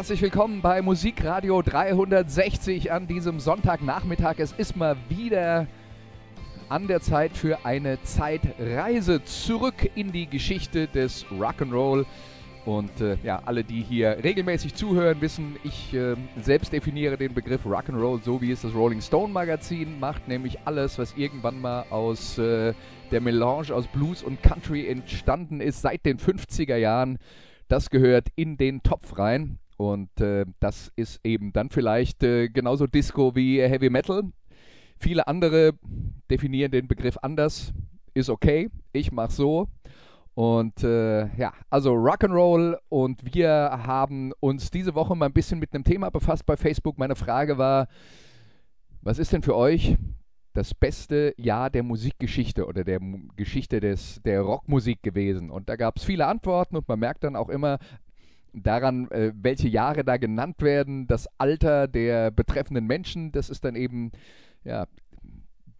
Herzlich willkommen bei Musikradio 360 an diesem Sonntagnachmittag. Es ist mal wieder an der Zeit für eine Zeitreise zurück in die Geschichte des Rock'n'Roll. Und äh, ja, alle, die hier regelmäßig zuhören, wissen, ich äh, selbst definiere den Begriff Rock'n'Roll so, wie es das Rolling Stone Magazin macht, nämlich alles, was irgendwann mal aus äh, der Melange aus Blues und Country entstanden ist seit den 50er Jahren. Das gehört in den Topf rein. Und äh, das ist eben dann vielleicht äh, genauso Disco wie Heavy Metal. Viele andere definieren den Begriff anders. Ist okay, ich mach so. Und äh, ja, also Rock'n'Roll und wir haben uns diese Woche mal ein bisschen mit einem Thema befasst bei Facebook. Meine Frage war, was ist denn für euch das beste Jahr der Musikgeschichte oder der Geschichte des, der Rockmusik gewesen? Und da gab es viele Antworten und man merkt dann auch immer, daran, äh, welche Jahre da genannt werden, das Alter der betreffenden Menschen, das ist dann eben ja,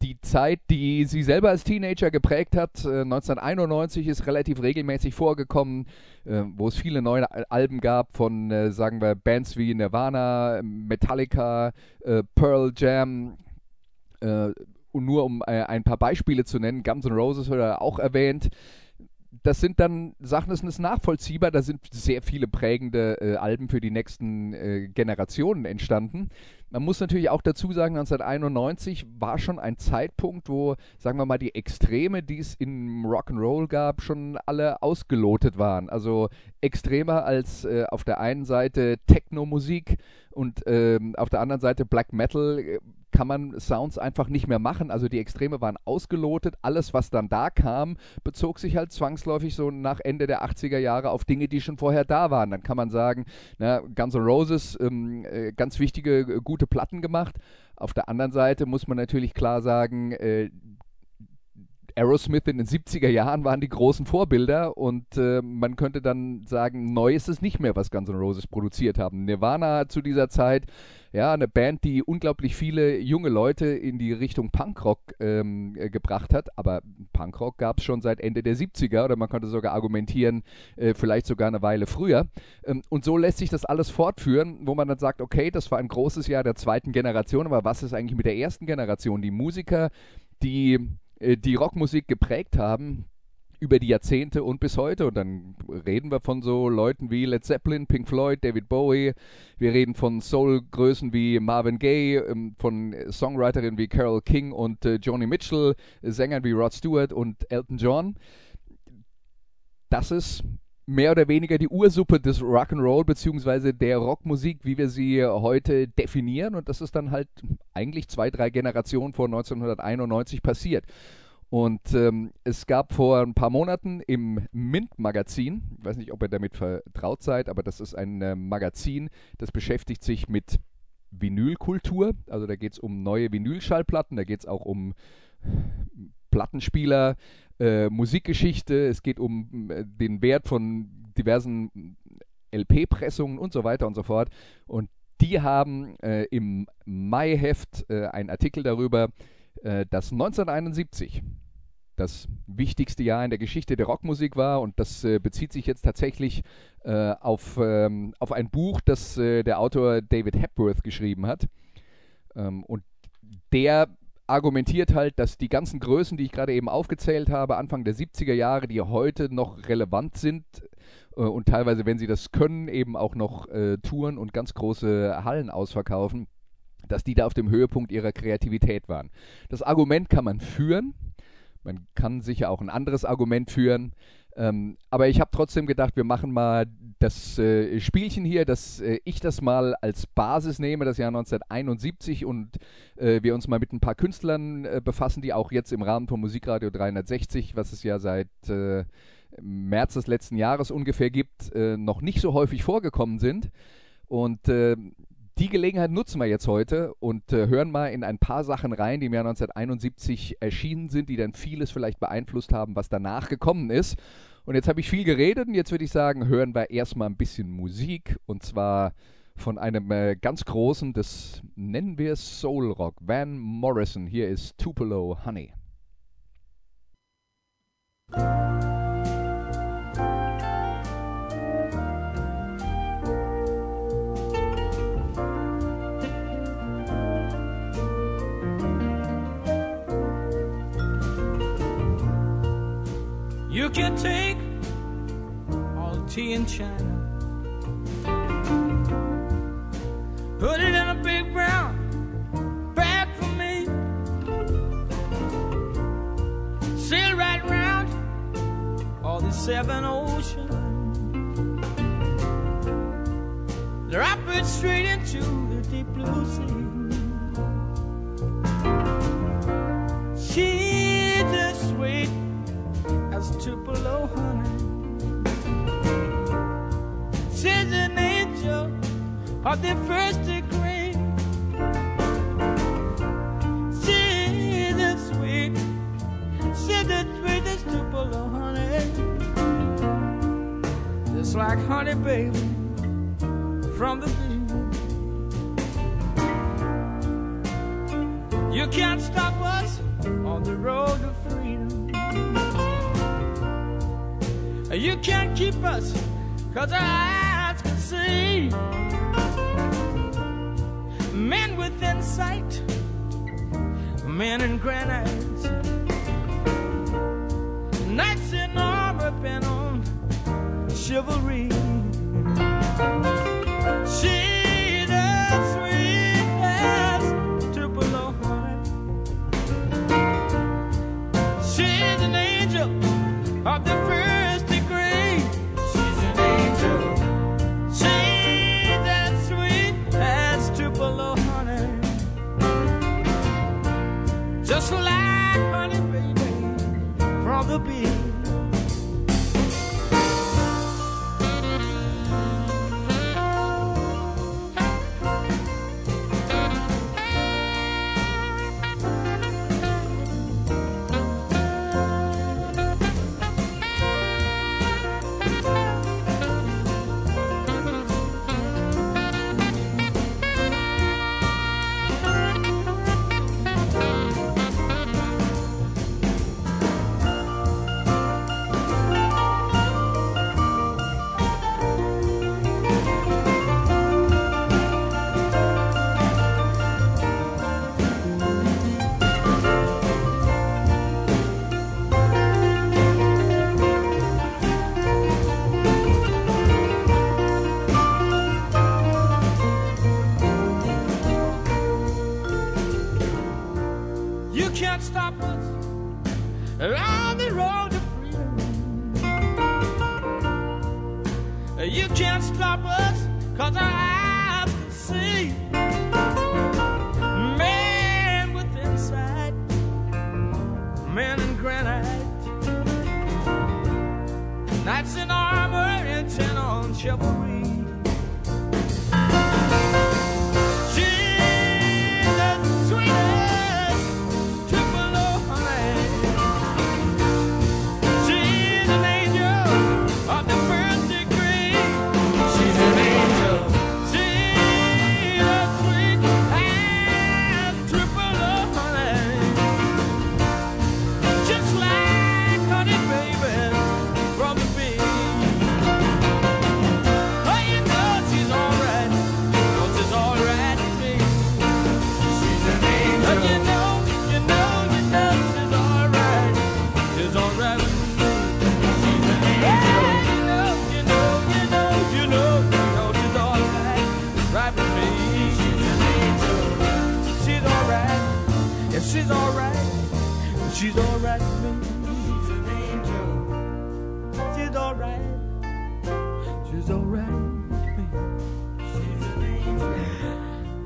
die Zeit, die sie selber als Teenager geprägt hat. Äh, 1991 ist relativ regelmäßig vorgekommen, äh, wo es viele neue Alben gab von, äh, sagen wir, Bands wie Nirvana, Metallica, äh, Pearl Jam. Äh, und nur um ein paar Beispiele zu nennen, Guns N' Roses wurde auch erwähnt das sind dann Sachen, das ist nachvollziehbar, da sind sehr viele prägende äh, Alben für die nächsten äh, Generationen entstanden. Man muss natürlich auch dazu sagen, 1991 war schon ein Zeitpunkt, wo, sagen wir mal, die Extreme, die es im Rock'n'Roll gab, schon alle ausgelotet waren. Also extremer als äh, auf der einen Seite Techno-Musik und ähm, auf der anderen Seite Black Metal kann man Sounds einfach nicht mehr machen. Also die Extreme waren ausgelotet. Alles, was dann da kam, bezog sich halt zwangsläufig so nach Ende der 80er Jahre auf Dinge, die schon vorher da waren. Dann kann man sagen, na, Guns N' Roses, ähm, äh, ganz wichtige, äh, gute Platten gemacht. Auf der anderen Seite muss man natürlich klar sagen, äh, Aerosmith in den 70er Jahren waren die großen Vorbilder und äh, man könnte dann sagen, neu ist es nicht mehr, was Guns N' Roses produziert haben. Nirvana zu dieser Zeit ja, eine Band, die unglaublich viele junge Leute in die Richtung Punkrock ähm, äh, gebracht hat. Aber Punkrock gab es schon seit Ende der 70er oder man könnte sogar argumentieren, äh, vielleicht sogar eine Weile früher. Ähm, und so lässt sich das alles fortführen, wo man dann sagt, okay, das war ein großes Jahr der zweiten Generation, aber was ist eigentlich mit der ersten Generation? Die Musiker, die äh, die Rockmusik geprägt haben, über die Jahrzehnte und bis heute. Und dann reden wir von so Leuten wie Led Zeppelin, Pink Floyd, David Bowie. Wir reden von Soul-Größen wie Marvin Gaye, ähm, von Songwriterinnen wie Carole King und äh, Joni Mitchell, Sängern wie Rod Stewart und Elton John. Das ist mehr oder weniger die Ursuppe des Rock'n'Roll beziehungsweise der Rockmusik, wie wir sie heute definieren. Und das ist dann halt eigentlich zwei, drei Generationen vor 1991 passiert. Und ähm, es gab vor ein paar Monaten im Mint-Magazin, ich weiß nicht, ob ihr damit vertraut seid, aber das ist ein äh, Magazin, das beschäftigt sich mit Vinylkultur. Also da geht es um neue Vinylschallplatten, da geht es auch um Plattenspieler, äh, Musikgeschichte, es geht um äh, den Wert von diversen LP-Pressungen und so weiter und so fort. Und die haben äh, im Mai-Heft äh, einen Artikel darüber, äh, dass 1971 das wichtigste Jahr in der Geschichte der Rockmusik war und das äh, bezieht sich jetzt tatsächlich äh, auf, ähm, auf ein Buch, das äh, der Autor David Hepworth geschrieben hat. Ähm, und der argumentiert halt, dass die ganzen Größen, die ich gerade eben aufgezählt habe, Anfang der 70er Jahre, die heute noch relevant sind äh, und teilweise, wenn sie das können, eben auch noch äh, touren und ganz große Hallen ausverkaufen, dass die da auf dem Höhepunkt ihrer Kreativität waren. Das Argument kann man führen, man kann sicher auch ein anderes Argument führen. Ähm, aber ich habe trotzdem gedacht, wir machen mal das äh, Spielchen hier, dass äh, ich das mal als Basis nehme, das Jahr 1971 und äh, wir uns mal mit ein paar Künstlern äh, befassen, die auch jetzt im Rahmen von Musikradio 360, was es ja seit äh, März des letzten Jahres ungefähr gibt, äh, noch nicht so häufig vorgekommen sind. Und äh, die Gelegenheit nutzen wir jetzt heute und äh, hören mal in ein paar Sachen rein, die im Jahr 1971 erschienen sind, die dann vieles vielleicht beeinflusst haben, was danach gekommen ist. Und jetzt habe ich viel geredet und jetzt würde ich sagen, hören wir erstmal ein bisschen Musik und zwar von einem äh, ganz großen, das nennen wir Soul Rock, Van Morrison. Hier ist Tupelo Honey. You can take all the tea in China, put it in a big brown bag for me, sail right round all the seven oceans, drop it straight into the deep blue sea. Of the first degree. She's as sweet, she's as sweet as Tupelo honey. Just like honey, baby, from the bee. You can't stop us on the road to freedom. You can't keep us, cause our eyes can see. With men in granite, knights in armor bent on chivalry.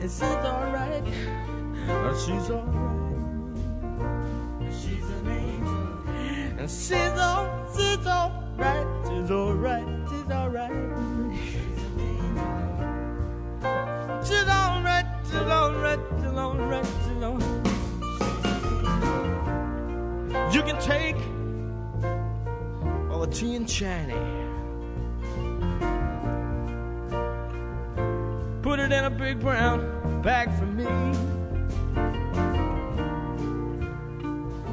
Is it alright? Oh, she's alright. She's an angel. And she's all, she's alright. She's alright. She's alright. She's an angel. She's alright. She's alright. She's alright. She's alright. You can take all the tea and Chinese. put it in a big brown bag for me.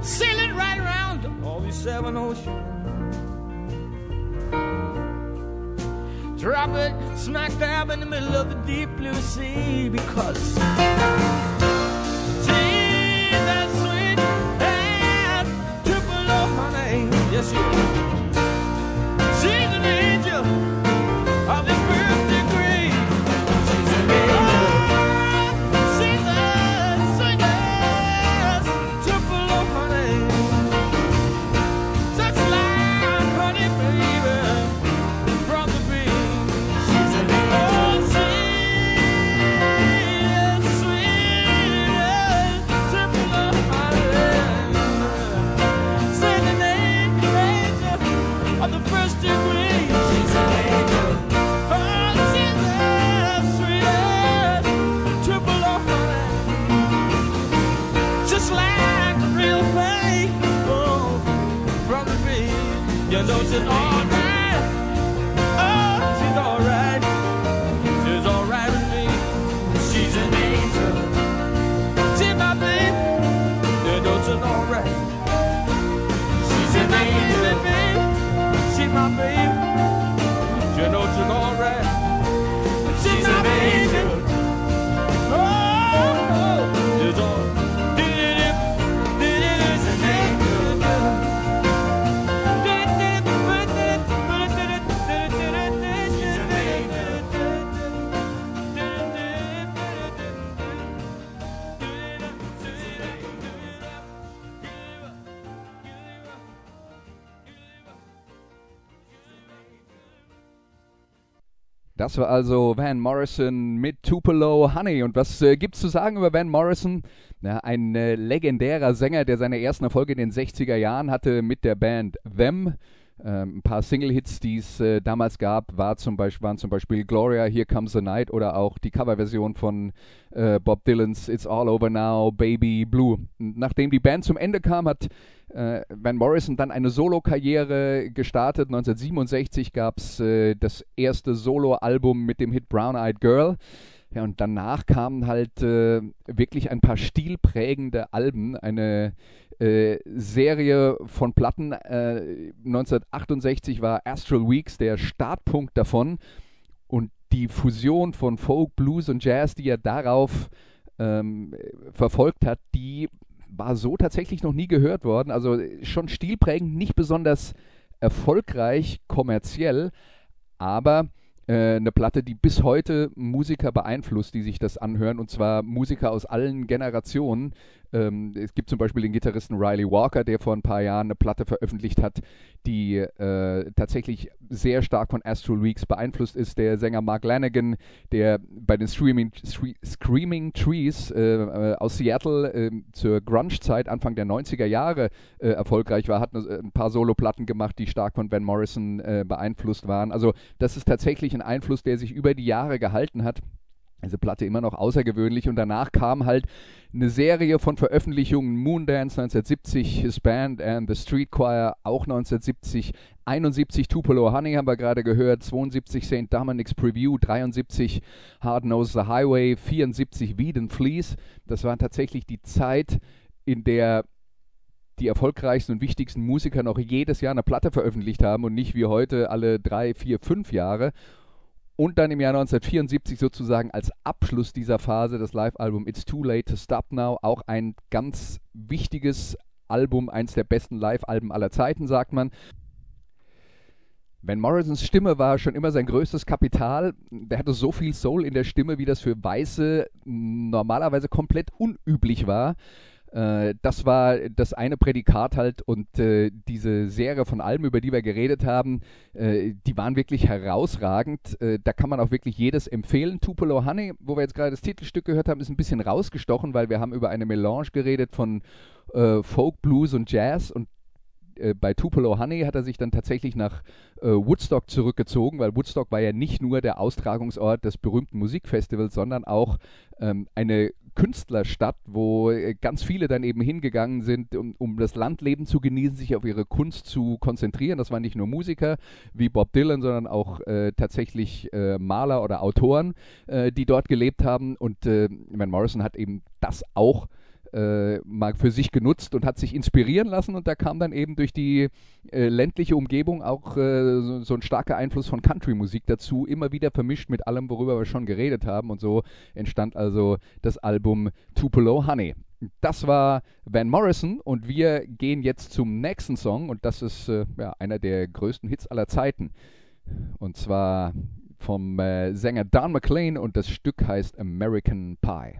Sail it right around all these seven oceans. Drop it smack dab in the middle of the deep blue sea because and all. Das war also Van Morrison mit Tupelo Honey. Und was äh, gibt's zu sagen über Van Morrison? Na, ein äh, legendärer Sänger, der seine ersten Erfolge in den 60er Jahren hatte mit der Band Them. Ähm, ein paar Single-Hits, die es äh, damals gab, war zum Beispiel, waren zum Beispiel Gloria, Here Comes the Night oder auch die Coverversion von äh, Bob Dylans It's All Over Now, Baby Blue. Nachdem die Band zum Ende kam, hat äh, Van Morrison dann eine Solo-Karriere gestartet. 1967 gab es äh, das erste Solo-Album mit dem Hit Brown Eyed Girl. Ja, und danach kamen halt äh, wirklich ein paar stilprägende Alben, eine äh, Serie von Platten. Äh, 1968 war Astral Weeks der Startpunkt davon und die Fusion von Folk, Blues und Jazz, die er darauf ähm, verfolgt hat, die war so tatsächlich noch nie gehört worden. Also schon stilprägend, nicht besonders erfolgreich kommerziell, aber äh, eine Platte, die bis heute Musiker beeinflusst, die sich das anhören, und zwar Musiker aus allen Generationen. Ähm, es gibt zum Beispiel den Gitarristen Riley Walker, der vor ein paar Jahren eine Platte veröffentlicht hat, die äh, tatsächlich sehr stark von Astral Weeks beeinflusst ist. Der Sänger Mark Lanigan, der bei den Screaming, Screaming Trees äh, äh, aus Seattle äh, zur Grunge-Zeit Anfang der 90er Jahre äh, erfolgreich war, hat eine, ein paar Soloplatten gemacht, die stark von Van Morrison äh, beeinflusst waren. Also das ist tatsächlich ein Einfluss, der sich über die Jahre gehalten hat diese Platte immer noch außergewöhnlich und danach kam halt eine Serie von Veröffentlichungen, Moondance 1970, His Band and the Street Choir auch 1970, 71 Tupelo Honey haben wir gerade gehört, 72 St. Dominic's Preview, 73 Hard Nose the Highway, 74 Weed and Fleece. Das war tatsächlich die Zeit, in der die erfolgreichsten und wichtigsten Musiker noch jedes Jahr eine Platte veröffentlicht haben und nicht wie heute alle drei, vier, fünf Jahre. Und dann im Jahr 1974 sozusagen als Abschluss dieser Phase das Live-Album It's Too Late to Stop Now, auch ein ganz wichtiges Album, eins der besten Live-Alben aller Zeiten, sagt man. Van Morrisons Stimme war schon immer sein größtes Kapital. Der hatte so viel Soul in der Stimme, wie das für Weiße normalerweise komplett unüblich war. Äh, das war das eine Prädikat halt und äh, diese Serie von Alben, über die wir geredet haben, äh, die waren wirklich herausragend. Äh, da kann man auch wirklich jedes empfehlen. Tupelo Honey, wo wir jetzt gerade das Titelstück gehört haben, ist ein bisschen rausgestochen, weil wir haben über eine Melange geredet von äh, Folk, Blues und Jazz und äh, bei Tupelo Honey hat er sich dann tatsächlich nach äh, Woodstock zurückgezogen, weil Woodstock war ja nicht nur der Austragungsort des berühmten Musikfestivals, sondern auch ähm, eine Künstlerstadt, wo äh, ganz viele dann eben hingegangen sind, um, um, das Landleben zu genießen, sich auf ihre Kunst zu konzentrieren. Das waren nicht nur Musiker wie Bob Dylan, sondern auch äh, tatsächlich äh, Maler oder Autoren, äh, die dort gelebt haben. Und äh, Van Morrison hat eben das auch äh, mal für sich genutzt und hat sich inspirieren lassen und da kam dann eben durch die äh, ländliche Umgebung auch äh, so, so, ein starker Einfluss von Country-Musik dazu, immer wieder vermischt mit allem, worüber wir schon geredet haben und so entstand also das Album Tupelo Honey. Das war Van Morrison und wir gehen jetzt zum nächsten Song und das ist äh, ja, einer der größten Hits aller Zeiten und zwar vom äh, Sänger Don McLean und das Stück heißt American Pie.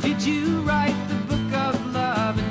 Did you write the book of love?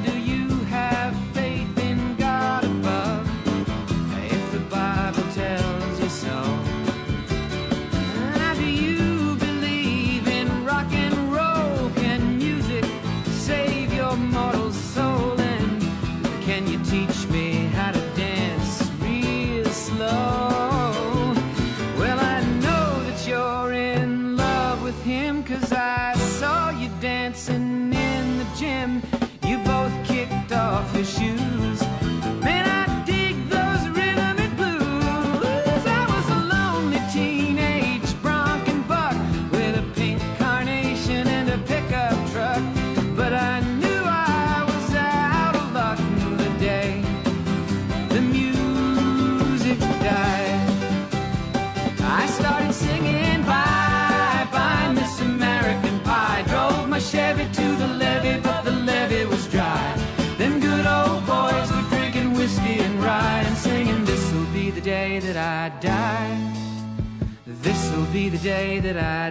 Day that I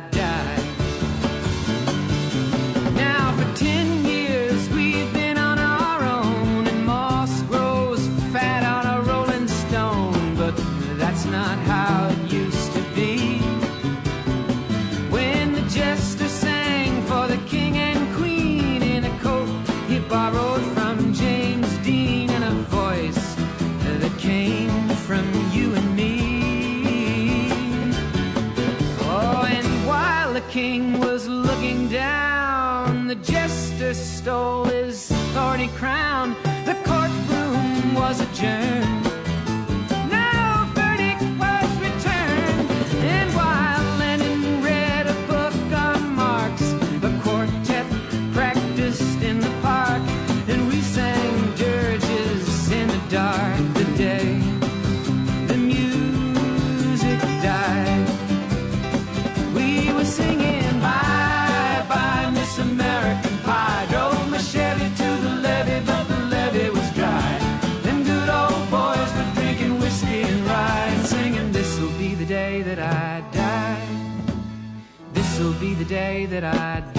be the day that I die.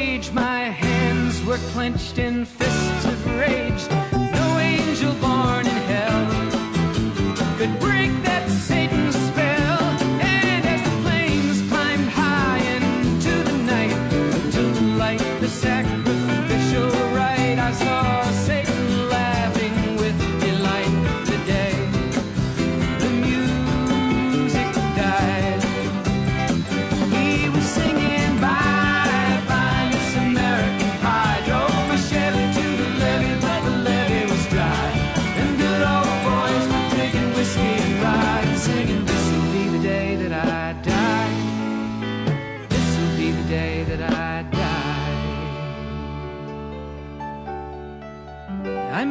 Stage, my hands were clenched in fists of rage. No angel born in hell could break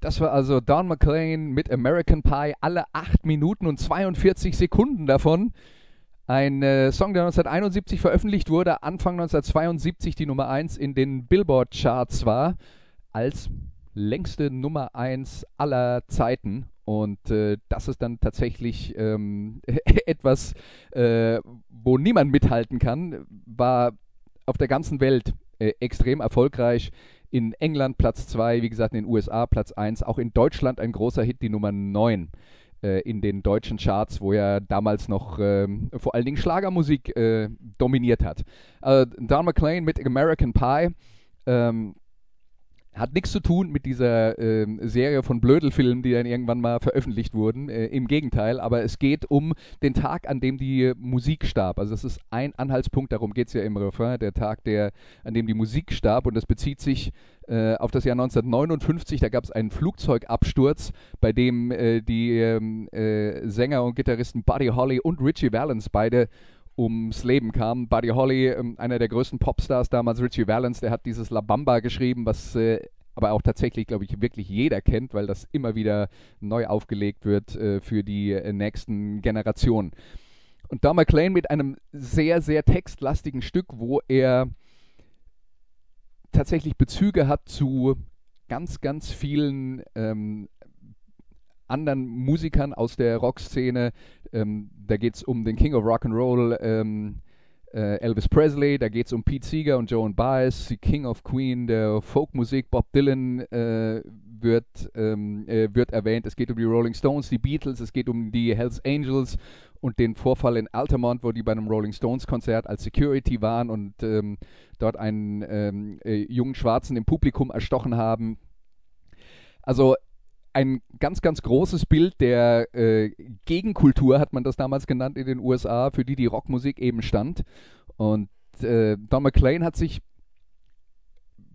Das war also Don McLean mit American Pie, alle 8 Minuten und 42 Sekunden davon. Ein äh, Song, der 1971 veröffentlicht wurde, Anfang 1972 die Nummer 1 in den Billboard-Charts war, als längste Nummer 1 aller Zeiten. Und äh, das ist dann tatsächlich ähm, etwas, äh, wo niemand mithalten kann, war auf der ganzen Welt äh, extrem erfolgreich. In England Platz 2, wie gesagt in den USA Platz 1, auch in Deutschland ein großer Hit, die Nummer 9 äh, in den deutschen Charts, wo er damals noch ähm, vor allen Dingen Schlagermusik äh, dominiert hat. Äh, Don McLean mit American Pie. Ähm, Hat nichts zu tun mit dieser ähm, Serie von Blödelfilmen, die dann irgendwann mal veröffentlicht wurden. Äh, Im Gegenteil, aber es geht um den Tag, an dem die Musik starb. Also das ist ein Anhaltspunkt, darum geht es ja im Refrain, der Tag, der, an dem die Musik starb. Und das bezieht sich äh, auf das Jahr 1959. Da gab es einen Flugzeugabsturz, bei dem äh, die ähm, äh, Sänger und Gitarristen Buddy Holly und Richie Valens beide ums Leben kam. Buddy Holly, ähm, einer der größten Popstars damals, Richie Valens, der hat dieses La Bamba geschrieben, was äh, aber auch tatsächlich, glaube ich, wirklich jeder kennt, weil das immer wieder neu aufgelegt wird äh, für die äh, nächsten Generationen. Und Don McLean mit einem sehr, sehr textlastigen Stück, wo er tatsächlich Bezüge hat zu ganz, ganz vielen ähm, anderen Musikern aus der Rockszene. Ähm, da geht es um den King of Rock and Roll, ähm, äh, Elvis Presley, da geht es um Pete Seeger und Joan Baez, die King of Queen der Folkmusik, Bob Dylan äh, wird, ähm, äh, wird erwähnt, es geht um die Rolling Stones, die Beatles, es geht um die Hells Angels und den Vorfall in Altamont, wo die bei einem Rolling Stones Konzert als Security waren und ähm, dort einen ähm, äh, jungen Schwarzen im Publikum erstochen haben. Also ein ganz, ganz großes Bild der äh, Gegenkultur, hat man das damals genannt in den USA, für die die Rockmusik eben stand. Und äh, Don McLean hat sich,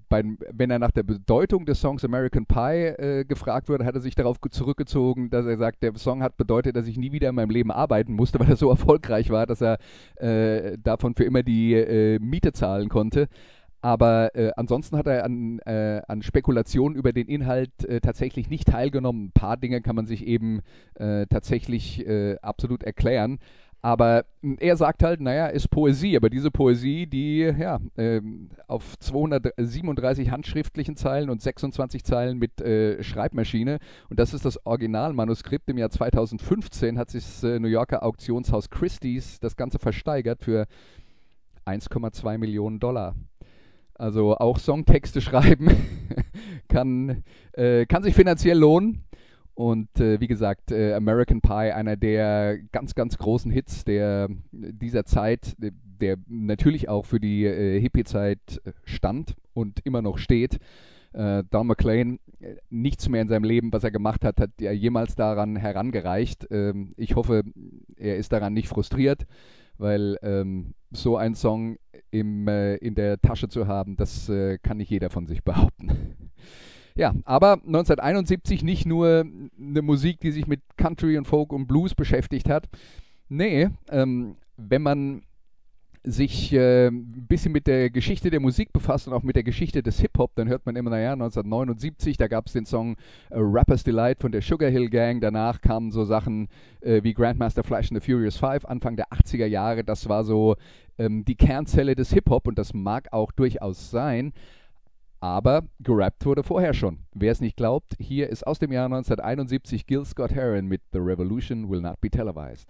beim, wenn er nach der Bedeutung des Songs American Pie äh, gefragt wurde, hat er sich darauf zurückgezogen, dass er sagt, der Song hat bedeutet, dass ich nie wieder in meinem Leben arbeiten musste, weil er so erfolgreich war, dass er äh, davon für immer die äh, Miete zahlen konnte. Aber äh, ansonsten hat er an, äh, an Spekulationen über den Inhalt äh, tatsächlich nicht teilgenommen. Ein paar Dinge kann man sich eben äh, tatsächlich äh, absolut erklären. Aber hm, er sagt halt, naja, ist Poesie, aber diese Poesie, die ja ähm, auf 237 handschriftlichen Zeilen und 26 Zeilen mit äh, Schreibmaschine, und das ist das Originalmanuskript im Jahr 2015, hat sich das New Yorker Auktionshaus Christie's das Ganze versteigert für 1,2 Millionen Dollar. Also auch Songtexte schreiben kann, äh, kann sich finanziell lohnen. Und äh, wie gesagt, äh, American Pie, einer der ganz, ganz großen Hits der, dieser Zeit, der natürlich auch für die äh, Hippie-Zeit stand und immer noch steht. Äh, Don McLean, äh, nichts mehr in seinem Leben, was er gemacht hat, hat er jemals daran herangereicht. Ähm, ich hoffe, er ist daran nicht frustriert, weil ähm, so ein Song im, äh, in der Tasche zu haben, das äh, kann nicht jeder von sich behaupten. ja, aber 1971 nicht nur eine Musik, die sich mit Country und Folk und Blues beschäftigt hat. Nee, ähm, wenn man sich äh, ein bisschen mit der Geschichte der Musik befasst und auch mit der Geschichte des Hip-Hop, dann hört man immer, naja, 1979, da gab es den Song äh, Rapper's Delight von der Sugar Hill Gang. Danach kamen so Sachen äh, wie Grandmaster Flash and the Furious Five, Anfang der 80er Jahre. Das war so ähm, die Kernzelle des Hip-Hop und das mag auch durchaus sein. Aber gerappt wurde vorher schon. Wer es nicht glaubt, hier ist aus dem Jahr 1971 Gil Scott Heron mit The Revolution Will Not Be Televised.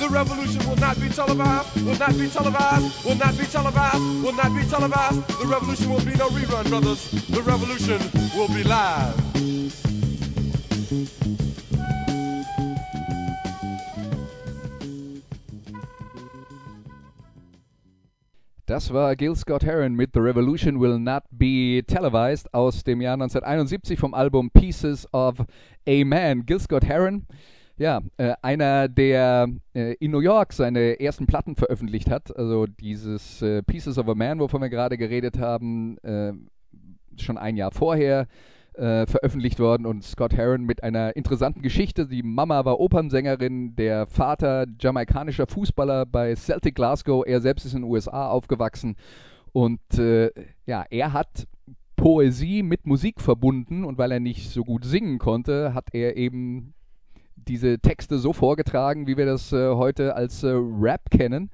The revolution will not be televised, will not be televised, will not be televised, will not be televised. The revolution will be no rerun, brothers. The revolution will be live. Das war Gil Scott Heron mit The Revolution Will Not Be Televised aus dem Jahr 1971 vom Album Pieces of a Man. Gil Scott Heron, ja, äh, einer, der äh, in New York seine ersten Platten veröffentlicht hat. Also dieses äh, Pieces of a Man, wovon wir gerade geredet haben, äh, schon ein Jahr vorher äh, veröffentlicht worden und Scott Heron mit einer interessanten Geschichte. Die Mama war Opernsängerin, der Vater jamaikanischer Fußballer bei Celtic Glasgow. Er selbst ist in den USA aufgewachsen und äh, ja, er hat Poesie mit Musik verbunden und weil er nicht so gut singen konnte, hat er eben diese Texte so vorgetragen, wie wir das äh, heute als äh, Rap kennen.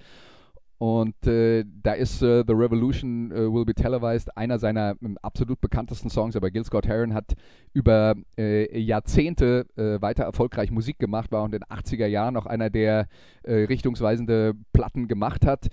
Und äh, da ist äh, The Revolution äh, Will Be Televised einer seiner ähm, absolut bekanntesten Songs. Aber Gil Scott Heron hat über äh, Jahrzehnte weiter erfolgreich Musik gemacht, war und in den 80er Jahren noch einer, der richtungsweisende Platten gemacht hat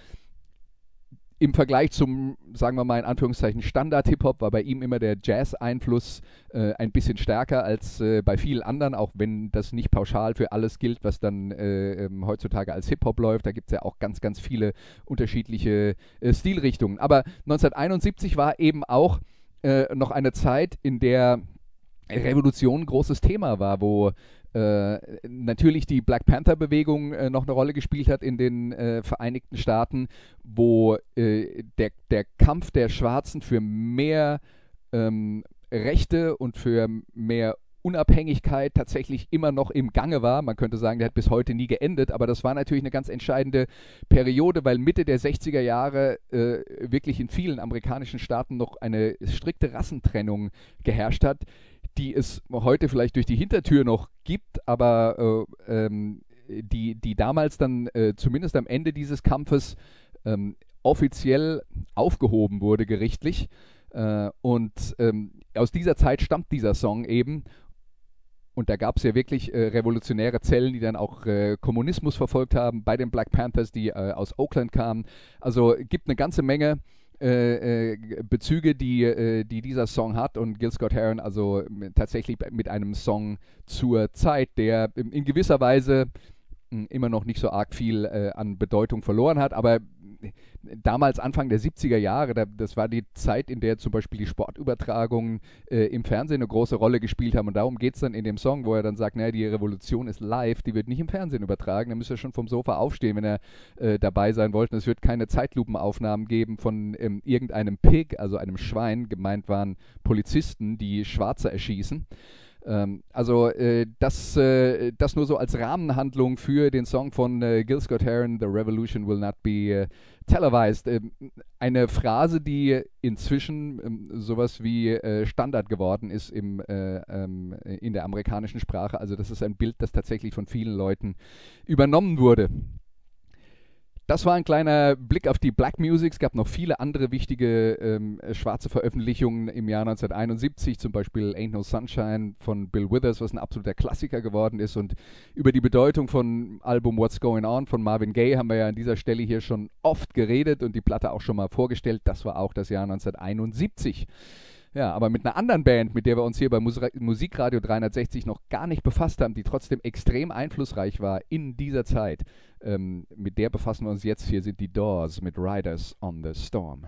im Vergleich zum, sagen wir mal in Anführungszeichen, Standard-Hip-Hop war bei ihm immer der Jazz-Einfluss äh, ein bisschen stärker als äh, bei vielen anderen, auch wenn das nicht pauschal für alles gilt, was dann äh, ähm, heutzutage als Hip-Hop läuft. Da gibt es ja auch ganz, ganz viele unterschiedliche äh, Stilrichtungen. Aber 1971 war eben auch äh, noch eine Zeit, in der Revolution ein großes Thema war, wo natürlich die Black Panther-Bewegung äh, noch eine Rolle gespielt hat in den äh, Vereinigten Staaten, wo äh, der, der Kampf der Schwarzen für mehr ähm, Rechte und für mehr Unabhängigkeit tatsächlich immer noch im Gange war. Man könnte sagen, der hat bis heute nie geendet, aber das war natürlich eine ganz entscheidende Periode, weil Mitte der 60er Jahre äh, wirklich in vielen amerikanischen Staaten noch eine strikte Rassentrennung geherrscht hat, die es heute vielleicht durch die Hintertür noch gibt, aber äh, ähm, die, die damals dann äh, zumindest am Ende dieses Kampfes ähm, offiziell aufgehoben wurde gerichtlich. Äh, und ähm, aus dieser Zeit stammt dieser Song eben. Und da gab es ja wirklich äh, revolutionäre Zellen, die dann auch äh, Kommunismus verfolgt haben bei den Black Panthers, die äh, aus Oakland kamen. Also gibt eine ganze Menge äh, äh, Bezüge, die, äh, die dieser Song hat. Und Gil Scott Heron also tatsächlich mit einem Song zur Zeit, der in gewisser Weise immer noch nicht so arg viel äh, an Bedeutung verloren hat, aber damals Anfang der 70er Jahre, da, das war die Zeit, in der zum Beispiel die Sportübertragungen äh, im Fernsehen eine große Rolle gespielt haben. Und darum geht es dann in dem Song, wo er dann sagt, naja, die Revolution ist live, die wird nicht im Fernsehen übertragen. Da müsst ihr schon vom Sofa aufstehen, wenn er äh, dabei sein wollte. Es wird keine Zeitlupenaufnahmen geben von ähm, irgendeinem Pig, also einem Schwein. Gemeint waren Polizisten, die Schwarze erschießen. Ähm, also äh, das, äh, das nur so als Rahmenhandlung für den Song von äh, Gil Scott Heron, The Revolution Will Not Be äh, Televised. Ähm, eine Phrase, die inzwischen ähm, sowas wie äh, Standard geworden ist im, äh, ähm, in der amerikanischen Sprache. Also das ist ein Bild, das tatsächlich von vielen Leuten übernommen wurde. Das war ein kleiner Blick auf die Black Music. Es gab noch viele andere wichtige ähm, schwarze Veröffentlichungen im Jahr 1971, zum Beispiel Ain't No Sunshine von Bill Withers, was ein absoluter Klassiker geworden ist. Und über die Bedeutung von Album What's Going On von Marvin Gaye haben wir ja an dieser Stelle hier schon oft geredet und die Platte auch schon mal vorgestellt. Das war auch das Jahr 1971. Ja, aber mit einer anderen Band, mit der wir uns hier bei Musikradio 360 noch gar nicht befasst haben, die trotzdem extrem einflussreich war in dieser Zeit, ähm, mit der befassen wir uns jetzt. Hier sind die Doors mit Riders on the Storm.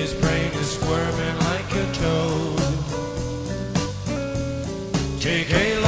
His brain is squirming like a toad. Take a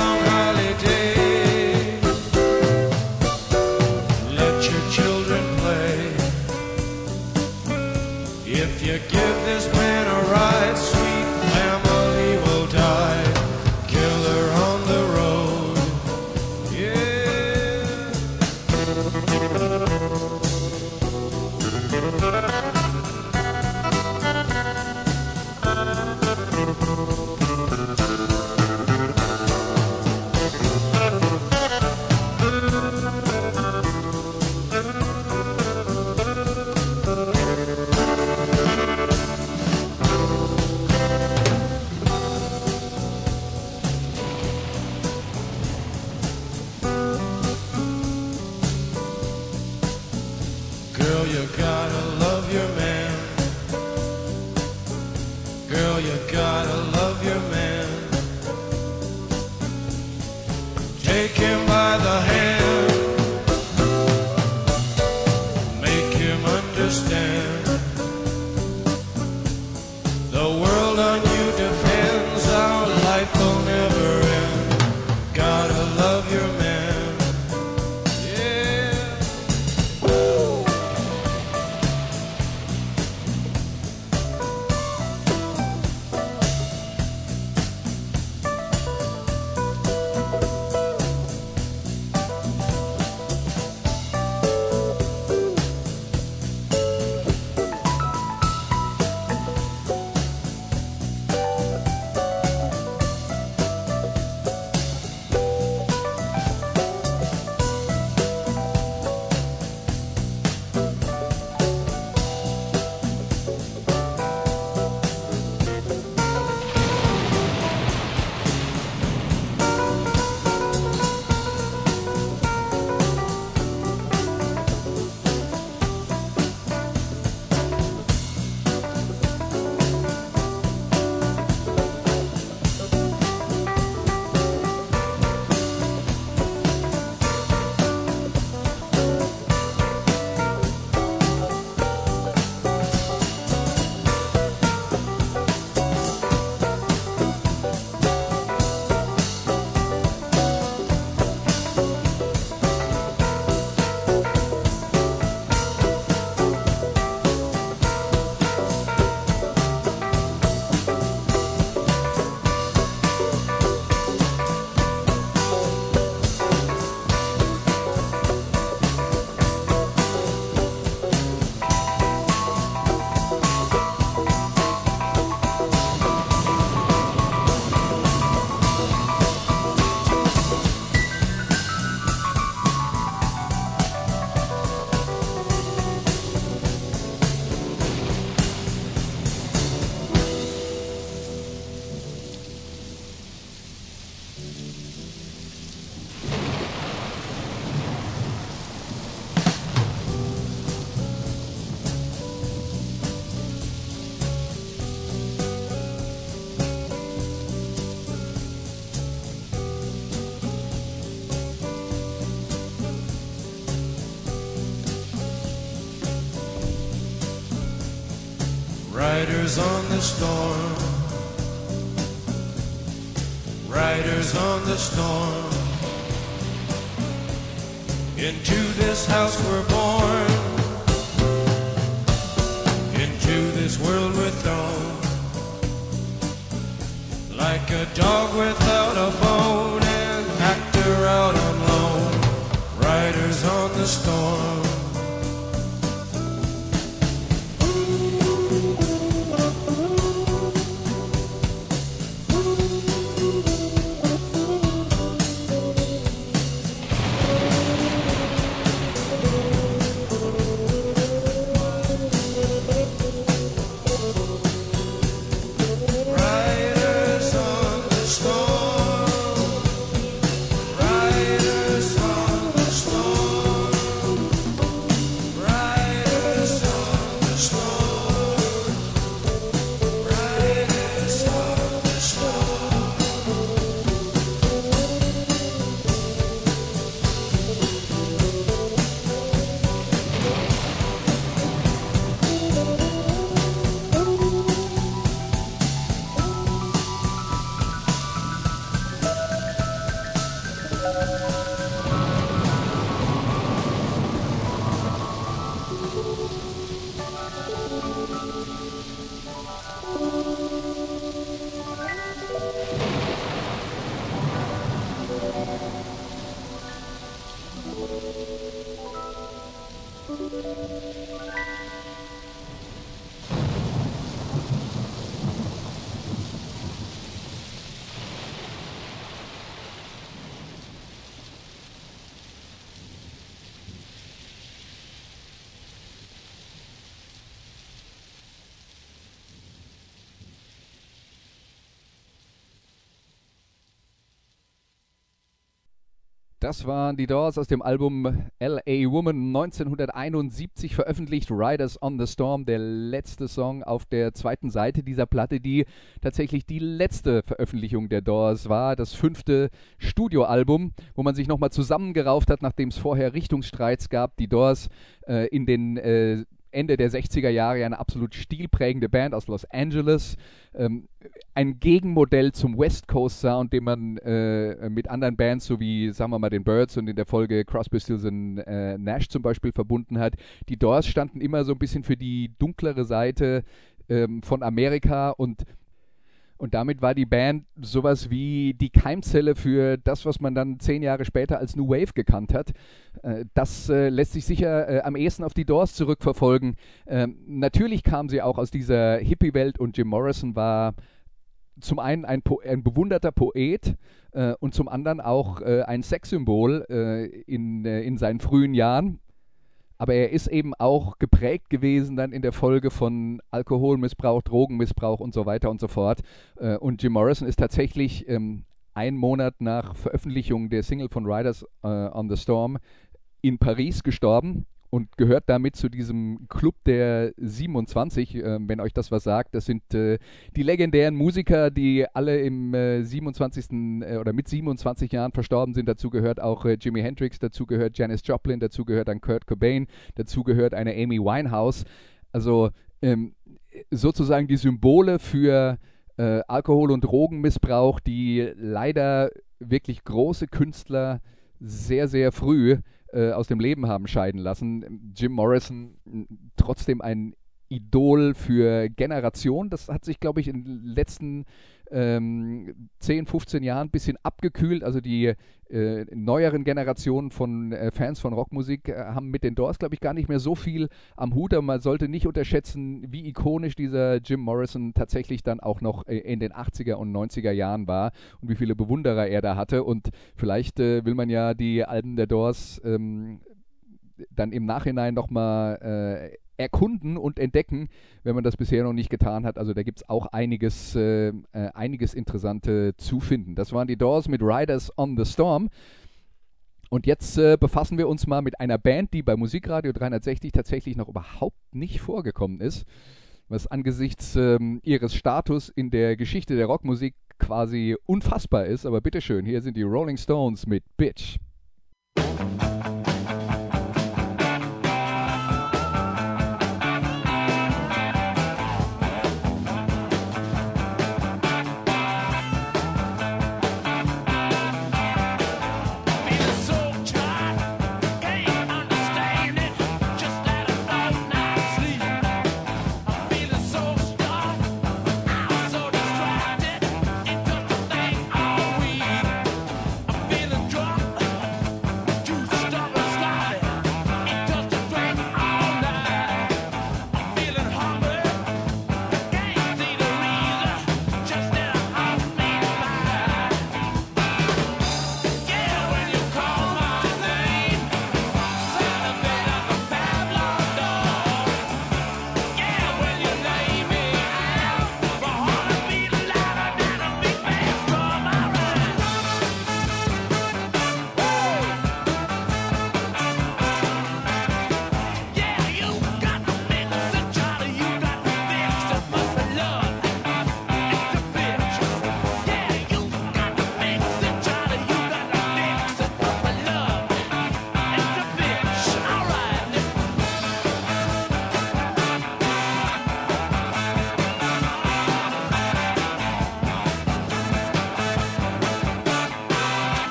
storm. Riders on the storm. Into this house Das waren die Doors aus dem Album L.A. Woman 1971 veröffentlicht. Riders on the Storm, der letzte Song auf der zweiten Seite dieser Platte, die tatsächlich die letzte Veröffentlichung der Doors war. Das fünfte Studioalbum, wo man sich nochmal zusammengerauft hat, nachdem es vorher Richtungsstreits gab. Die Doors äh, in den äh, Ende der 60er Jahre ja eine absolut stilprägende Band aus Los Angeles. Ähm, ein Gegenmodell zum West Coast Sound, den man äh, mit anderen Bands, so wie, sagen wir mal, den Birds und in der Folge Crosby, Stills und äh, Nash zum Beispiel verbunden hat. Die Doors standen immer so ein bisschen für die dunklere Seite ähm, von Amerika und und damit war die Band sowas wie die Keimzelle für das, was man dann zehn Jahre später als New Wave gekannt hat. Äh, das äh, lässt sich sicher äh, am ehesten auf die Doors zurückverfolgen. Ähm, natürlich kam sie auch aus dieser Hippie-Welt und Jim Morrison war zum einen ein, po ein bewunderter Poet äh, und zum anderen auch äh, ein Sexsymbol äh, in, in seinen frühen Jahren. Aber er ist eben auch geprägt gewesen dann in der Folge von Alkoholmissbrauch, Drogenmissbrauch und so weiter und so fort. Äh, und Jim Morrison ist tatsächlich ähm, einen Monat nach Veröffentlichung der Single von Riders äh, on the Storm in Paris gestorben und gehört damit zu diesem Club der 27, äh, wenn euch das was sagt. Das sind äh, die legendären Musiker, die alle im äh, 27. äh, oder mit 27 Jahren verstorben sind. Dazu gehört auch äh, Jimi Hendrix, dazu gehört Janis Joplin, dazu gehört dann Kurt Cobain, dazu gehört eine Amy Winehouse. Also ähm, sozusagen die Symbole für äh, Alkohol- und Drogenmissbrauch, die leider wirklich große Künstler sehr, sehr früh äh, aus dem Leben haben scheiden lassen. Jim Morrison trotzdem ein Idol für Generationen. Das hat sich, glaube ich, in den letzten ähm, 10, 15 Jahren ein bisschen abgekühlt. Also die äh, neueren Generationen von äh, Fans von Rockmusik äh, haben mit den Doors, glaube ich, gar nicht mehr so viel am Hut. Aber man sollte nicht unterschätzen, wie ikonisch dieser Jim Morrison tatsächlich dann auch noch äh, in den 80er und 90er Jahren war und wie viele Bewunderer er da hatte. Und vielleicht äh, will man ja die Alben der Doors ähm, dann im Nachhinein nochmal äh, erkunden und entdecken, wenn man das bisher noch nicht getan hat. Also da gibt es auch einiges, äh, äh, einiges Interessante zu finden. Das waren die Doors mit Riders on the Storm. Und jetzt äh, befassen wir uns mal mit einer Band, die bei Musikradio 360 tatsächlich noch überhaupt nicht vorgekommen ist, was angesichts ähm, ihres Status in der Geschichte der Rockmusik quasi unfassbar ist. Aber bitteschön, hier sind die Rolling Stones mit Bitch.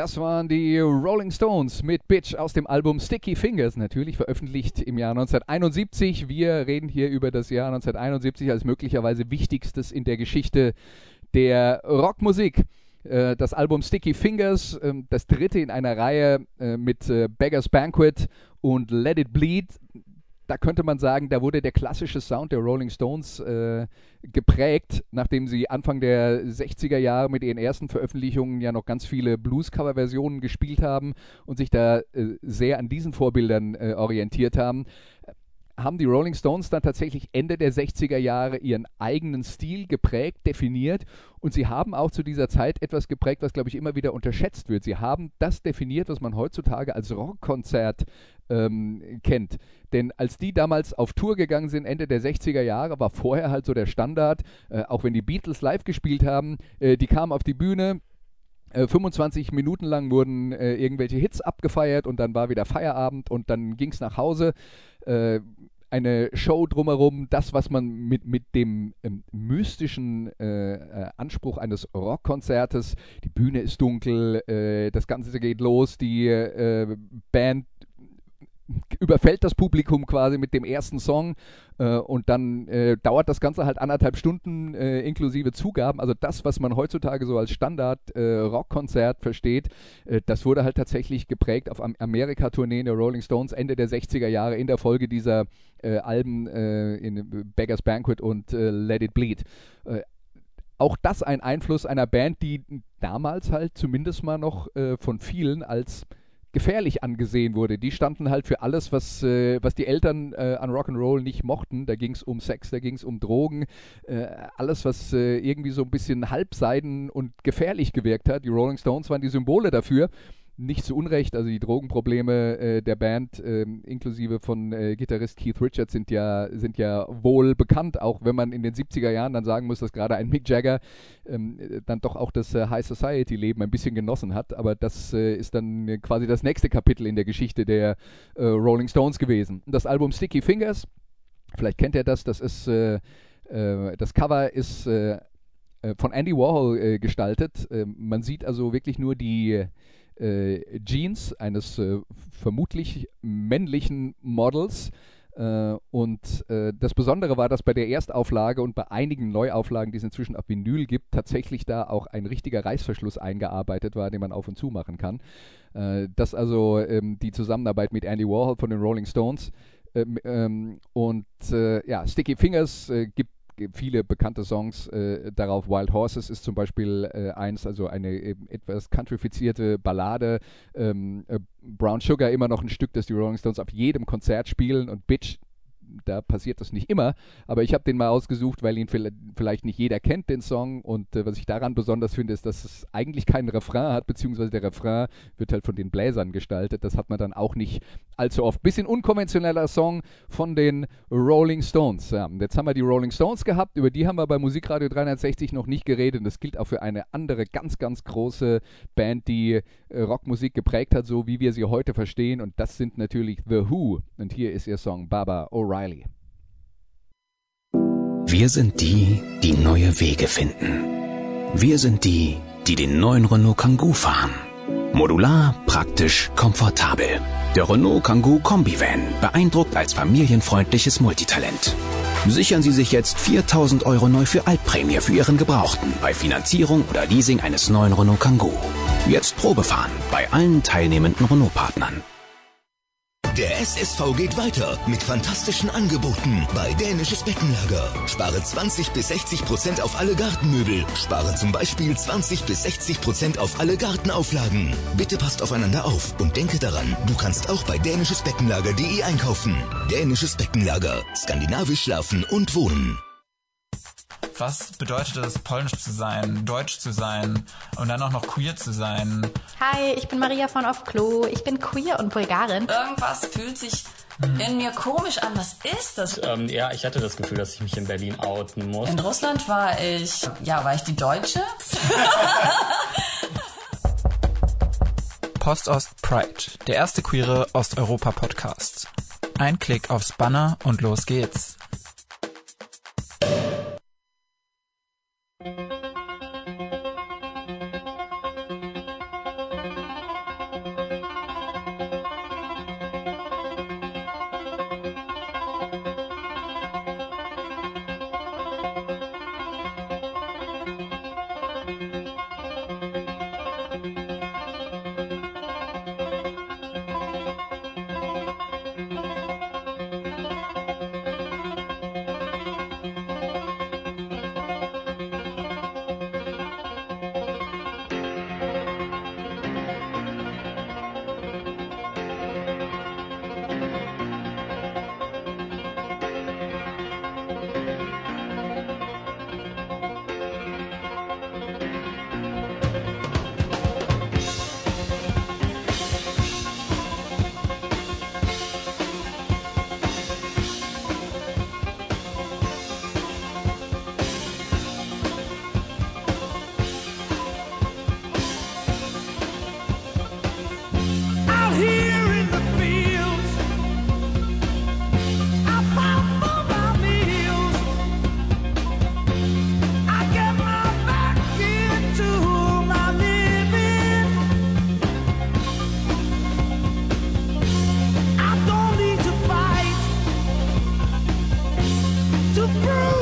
Das waren die Rolling Stones mit Bitch aus dem Album Sticky Fingers, natürlich veröffentlicht im Jahr 1971. Wir reden hier über das Jahr 1971 als möglicherweise wichtigstes in der Geschichte der Rockmusik. Äh, Das Album Sticky Fingers, ähm, das dritte in einer Reihe äh, mit äh, Beggars Banquet und Let It Bleed. Da könnte man sagen, da wurde der klassische Sound der Rolling Stones äh, geprägt, nachdem sie Anfang der 60er Jahre mit ihren ersten Veröffentlichungen ja noch ganz viele Blues-Cover-Versionen gespielt haben und sich da äh, sehr an diesen Vorbildern äh, orientiert haben haben die Rolling Stones dann tatsächlich Ende der 60er Jahre ihren eigenen Stil geprägt, definiert und sie haben auch zu dieser Zeit etwas geprägt, was, glaube ich, immer wieder unterschätzt wird. Sie haben das definiert, was man heutzutage als Rockkonzert ähm, kennt. Denn als die damals auf Tour gegangen sind, Ende der 60er Jahre, war vorher halt so der Standard, äh, auch wenn die Beatles live gespielt haben, äh, die kamen auf die Bühne, äh, 25 Minuten lang wurden äh, irgendwelche Hits abgefeiert und dann war wieder Feierabend und dann ging es nach Hause. Äh, eine Show drumherum, das, was man mit, mit dem ähm, mystischen äh, äh, Anspruch eines Rockkonzertes, die Bühne ist dunkel, äh, das Ganze geht los, die äh, Band überfällt das Publikum quasi mit dem ersten Song äh, und dann äh, dauert das Ganze halt anderthalb Stunden äh, inklusive Zugaben. Also das, was man heutzutage so als Standard äh, versteht, äh, das wurde halt tatsächlich geprägt auf Am Amerika-Tourneen der Rolling Stones Ende der 60er Jahre in der Folge dieser äh, Alben in Beggars Banquet und Let It Bleed auch das ein Einfluss einer Band, die damals halt zumindest mal noch äh, von vielen als gefährlich angesehen wurde. Die standen halt für alles, was, äh, was die Eltern äh, an Rock'n'Roll nicht mochten. Da ging es um Sex, da ging es um Drogen, äh, alles, was äh, irgendwie so ein bisschen halbseiden und gefährlich gewirkt hat. Die Rolling Stones waren die Symbole dafür nicht zu Unrecht, also die Drogenprobleme äh, der Band, äh, inklusive von äh, Gitarrist Keith Richards, sind ja, sind ja wohl bekannt, auch wenn man in den 70er Jahren dann sagen muss, dass gerade ein Mick Jagger ähm, dann doch auch das äh, High Society-Leben ein bisschen genossen hat. Aber das äh, ist dann quasi das nächste Kapitel in der Geschichte der äh, Rolling Stones gewesen. Das Album Sticky Fingers, vielleicht kennt ihr das, das ist das Cover ist von Andy Warhol gestaltet. Ähm, man sieht also wirklich nur die äh, Jeans eines äh, vermutlich männlichen Models. Äh, und äh, das Besondere war, dass bei der Erstauflage und bei einigen Neuauflagen, die es inzwischen auf Vinyl gibt, tatsächlich da auch ein richtiger Reißverschluss eingearbeitet war, den man auf und zu machen kann. Äh, das also ähm, die Zusammenarbeit mit Andy Warhol von den Rolling Stones. Ähm, ähm, und äh, ja, Sticky Fingers gibt viele bekannte Songs äh, darauf. Wild Horses ist zum Beispiel äh, eins, also eine etwas countryfizierte Ballade. Ähm, äh, Brown Sugar immer noch ein Stück, das die Rolling Stones auf jedem Konzert spielen und Bitch da passiert das nicht immer, aber ich habe den mal ausgesucht, weil ihn vielleicht nicht jeder kennt, den Song. Und äh, was ich daran besonders finde, ist, dass es eigentlich keinen Refrain hat, beziehungsweise der Refrain wird halt von den Bläsern gestaltet. Das hat man dann auch nicht allzu oft. Bisschen unkonventioneller Song von den Rolling Stones. Ja, jetzt haben wir die Rolling Stones gehabt, über die haben wir bei Musikradio 360 noch nicht geredet. Und das gilt auch für eine andere ganz, ganz große Band, die äh, Rockmusik geprägt hat, so wie wir sie heute verstehen. Und das sind natürlich The Who. Und hier ist ihr Song Baba O'Reilly. Wir sind die, die neue Wege finden. Wir sind die, die den neuen Renault Kangoo fahren. Modular, praktisch, komfortabel. Der Renault Kangoo Kombi-Van beeindruckt als familienfreundliches Multitalent. Sichern Sie sich jetzt 4000 Euro neu für Altprämie für Ihren Gebrauchten bei Finanzierung oder Leasing eines neuen Renault Kangoo. Jetzt Probefahren bei allen teilnehmenden Renault-Partnern. Der SSV geht weiter mit fantastischen Angeboten bei Dänisches Beckenlager. Spare 20 bis 60 Prozent auf alle Gartenmöbel. Spare zum Beispiel 20 bis 60 Prozent auf alle Gartenauflagen. Bitte passt aufeinander auf und denke daran, du kannst auch bei dänischesbeckenlager.de einkaufen. Dänisches Beckenlager. Skandinavisch schlafen und wohnen. Was bedeutet es, polnisch zu sein, deutsch zu sein und dann auch noch queer zu sein? Hi, ich bin Maria von Auf Klo. Ich bin queer und Bulgarin. Irgendwas fühlt sich in mir komisch an. Was ist das? Ähm, ja, ich hatte das Gefühl, dass ich mich in Berlin outen muss. In Russland war ich, ja, war ich die Deutsche? Postost Pride, der erste queere Osteuropa-Podcast. Ein Klick aufs Banner und los geht's. Thank you. free.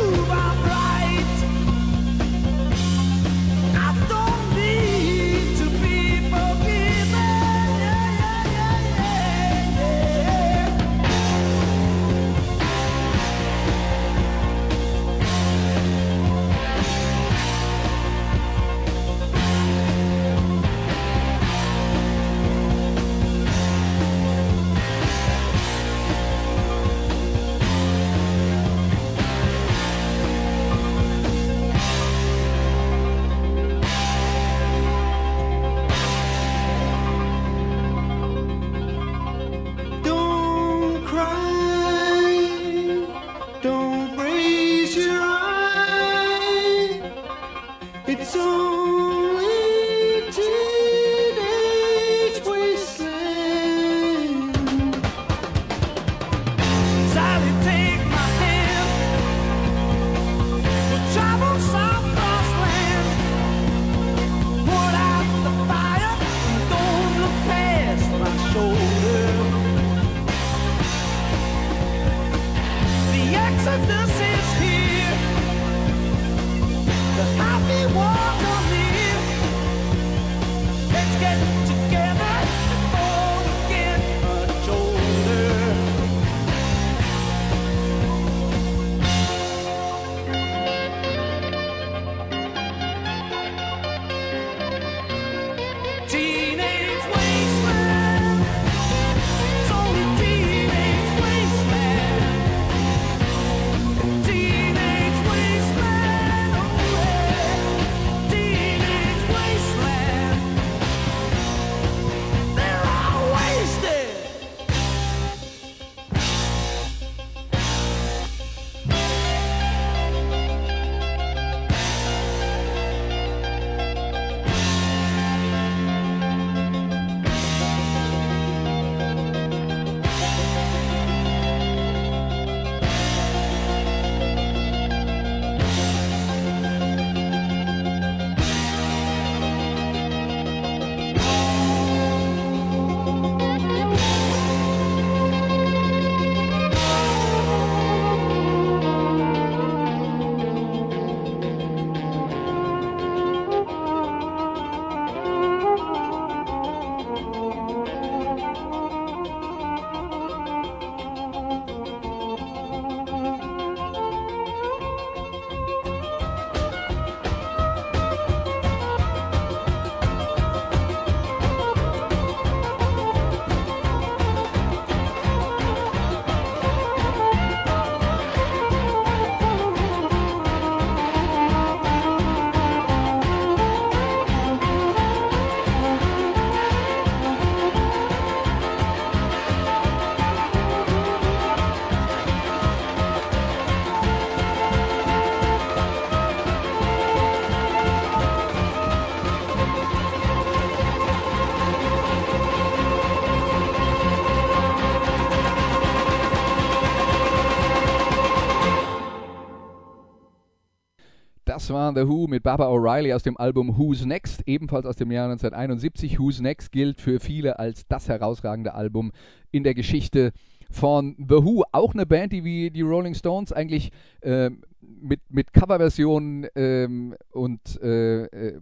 War The Who mit Baba O'Reilly aus dem Album Who's Next, ebenfalls aus dem Jahr 1971. Who's Next gilt für viele als das herausragende Album in der Geschichte von The Who. Auch eine Band, die wie die Rolling Stones eigentlich ähm, mit, mit Coverversionen ähm, und äh, äh,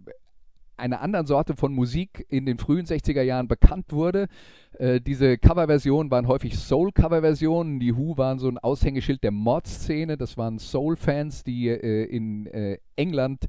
einer anderen Sorte von Musik in den frühen 60er Jahren bekannt wurde. Äh, diese Coverversionen waren häufig Soul-Coverversionen. Die Who waren so ein Aushängeschild der Mod-Szene. Das waren Soul-Fans, die äh, in äh, England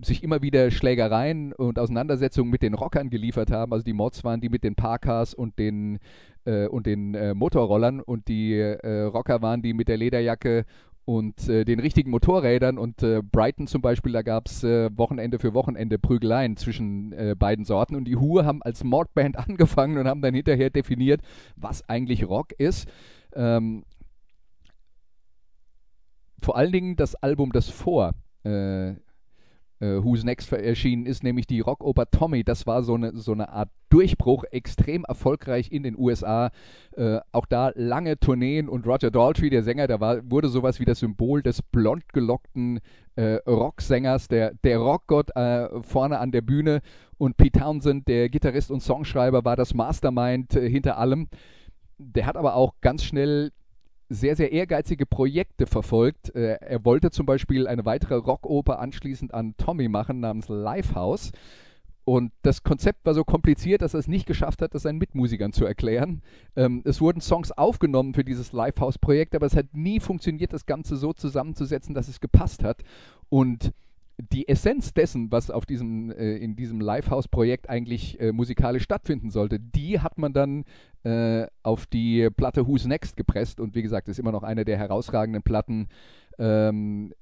sich immer wieder Schlägereien und Auseinandersetzungen mit den Rockern geliefert haben. Also die Mods waren die mit den Parkas und den, äh, und den äh, Motorrollern und die äh, Rocker waren die mit der Lederjacke und äh, den richtigen Motorrädern und äh, Brighton zum Beispiel, da gab es äh, Wochenende für Wochenende Prügeleien zwischen äh, beiden Sorten und die Who haben als Mordband angefangen und haben dann hinterher definiert, was eigentlich Rock ist. Ähm, vor allen Dingen das Album, das vor äh, Who's Next erschienen ist, nämlich die Rockoper Tommy. Das war so eine, so eine Art Durchbruch, extrem erfolgreich in den USA. Äh, auch da lange Tourneen und Roger Daltrey, der Sänger, der war, wurde sowas wie das Symbol des blond gelockten äh, Rocksängers, der, der Rockgott äh, vorne an der Bühne. Und Pete Townsend, der Gitarrist und Songschreiber, war das Mastermind äh, hinter allem. Der hat aber auch ganz schnell sehr, sehr ehrgeizige Projekte verfolgt. Äh, er wollte zum Beispiel eine weitere Rockoper anschließend an Tommy machen namens Lifehouse. Und das Konzept war so kompliziert, dass er es nicht geschafft hat, das seinen Mitmusikern zu erklären. Ähm, es wurden Songs aufgenommen für dieses Lifehouse-Projekt, aber es hat nie funktioniert, das Ganze so zusammenzusetzen, dass es gepasst hat. Und die Essenz dessen, was auf diesem, äh, in diesem Lifehouse-Projekt eigentlich äh, musikalisch stattfinden sollte, die hat man dann äh, auf die Platte Who's Next gepresst. Und wie gesagt, ist immer noch eine der herausragenden Platten ähm,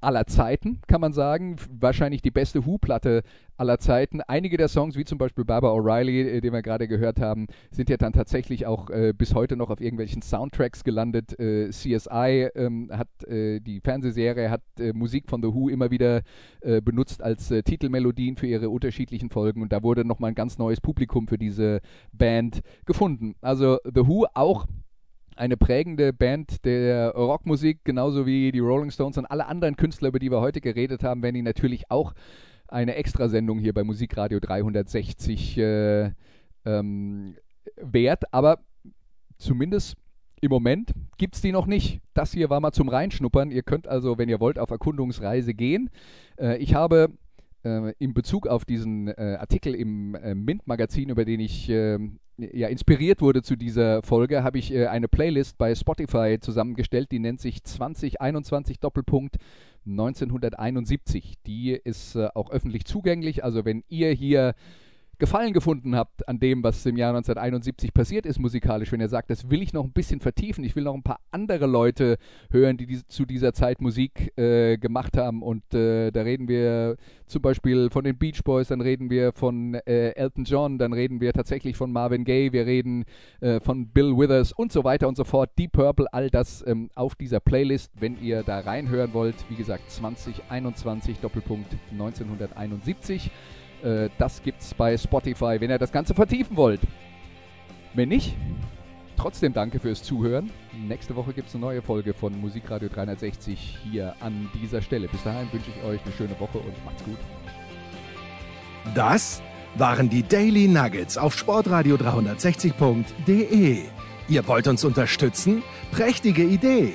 aller Zeiten, kann man sagen. Wahrscheinlich die beste Who-Platte aller Zeiten. Einige der Songs, wie zum Beispiel Barbara O'Reilly, äh, den wir gerade gehört haben, sind ja dann tatsächlich auch äh, bis heute noch auf irgendwelchen Soundtracks gelandet. Äh, CSI ähm, hat äh, die Fernsehserie hat äh, Musik von The Who immer wieder äh, benutzt als Titelmelodien für ihre unterschiedlichen Folgen und da wurde nochmal ein ganz neues Publikum für diese Band gefunden. Also The Who auch eine prägende Band der Rockmusik, genauso wie die Rolling Stones und alle anderen Künstler, über die wir heute geredet haben, werden die natürlich auch eine Extrasendung hier bei Musikradio 360 äh, ähm, wert. Aber zumindest im Moment gibt es die noch nicht. Das hier war mal zum Reinschnuppern. Ihr könnt also, wenn ihr wollt, auf Erkundungsreise gehen. Äh, ich habe äh, in Bezug auf diesen äh, Artikel im äh, Mint-Magazin, über den ich ähm, ja, inspiriert wurde zu dieser Folge, habe ich äh, eine Playlist bei Spotify zusammengestellt, die nennt sich 2021 Doppelpunkt 1971. Die ist äh, auch öffentlich zugänglich, also wenn ihr hier Gefallen gefunden habt an dem, was im Jahr 1971 passiert ist musikalisch, wenn ihr sagt, das will ich noch ein bisschen vertiefen, ich will noch ein paar andere Leute hören, die, die zu dieser Zeit Musik äh, gemacht haben und äh, da reden wir zum Beispiel von den Beach Boys, dann reden wir von äh, Elton John, dann reden wir tatsächlich von Marvin Gaye, wir reden äh, von Bill Withers und so weiter und so fort, Deep Purple, all das ähm, auf dieser Playlist, wenn ihr da reinhören wollt, wie gesagt 2021 Doppelpunkt 1971. Äh, das gibt's bei Spotify, wenn ihr das Ganze vertiefen wollt. Wenn nicht, trotzdem danke fürs Zuhören. Nächste Woche gibt es eine neue Folge von Musikradio 360 hier an dieser Stelle. Bis dahin wünsche ich euch eine schöne Woche und macht's gut. Das waren die Daily Nuggets auf sportradio 360.de. Ihr wollt uns unterstützen? Prächtige Idee!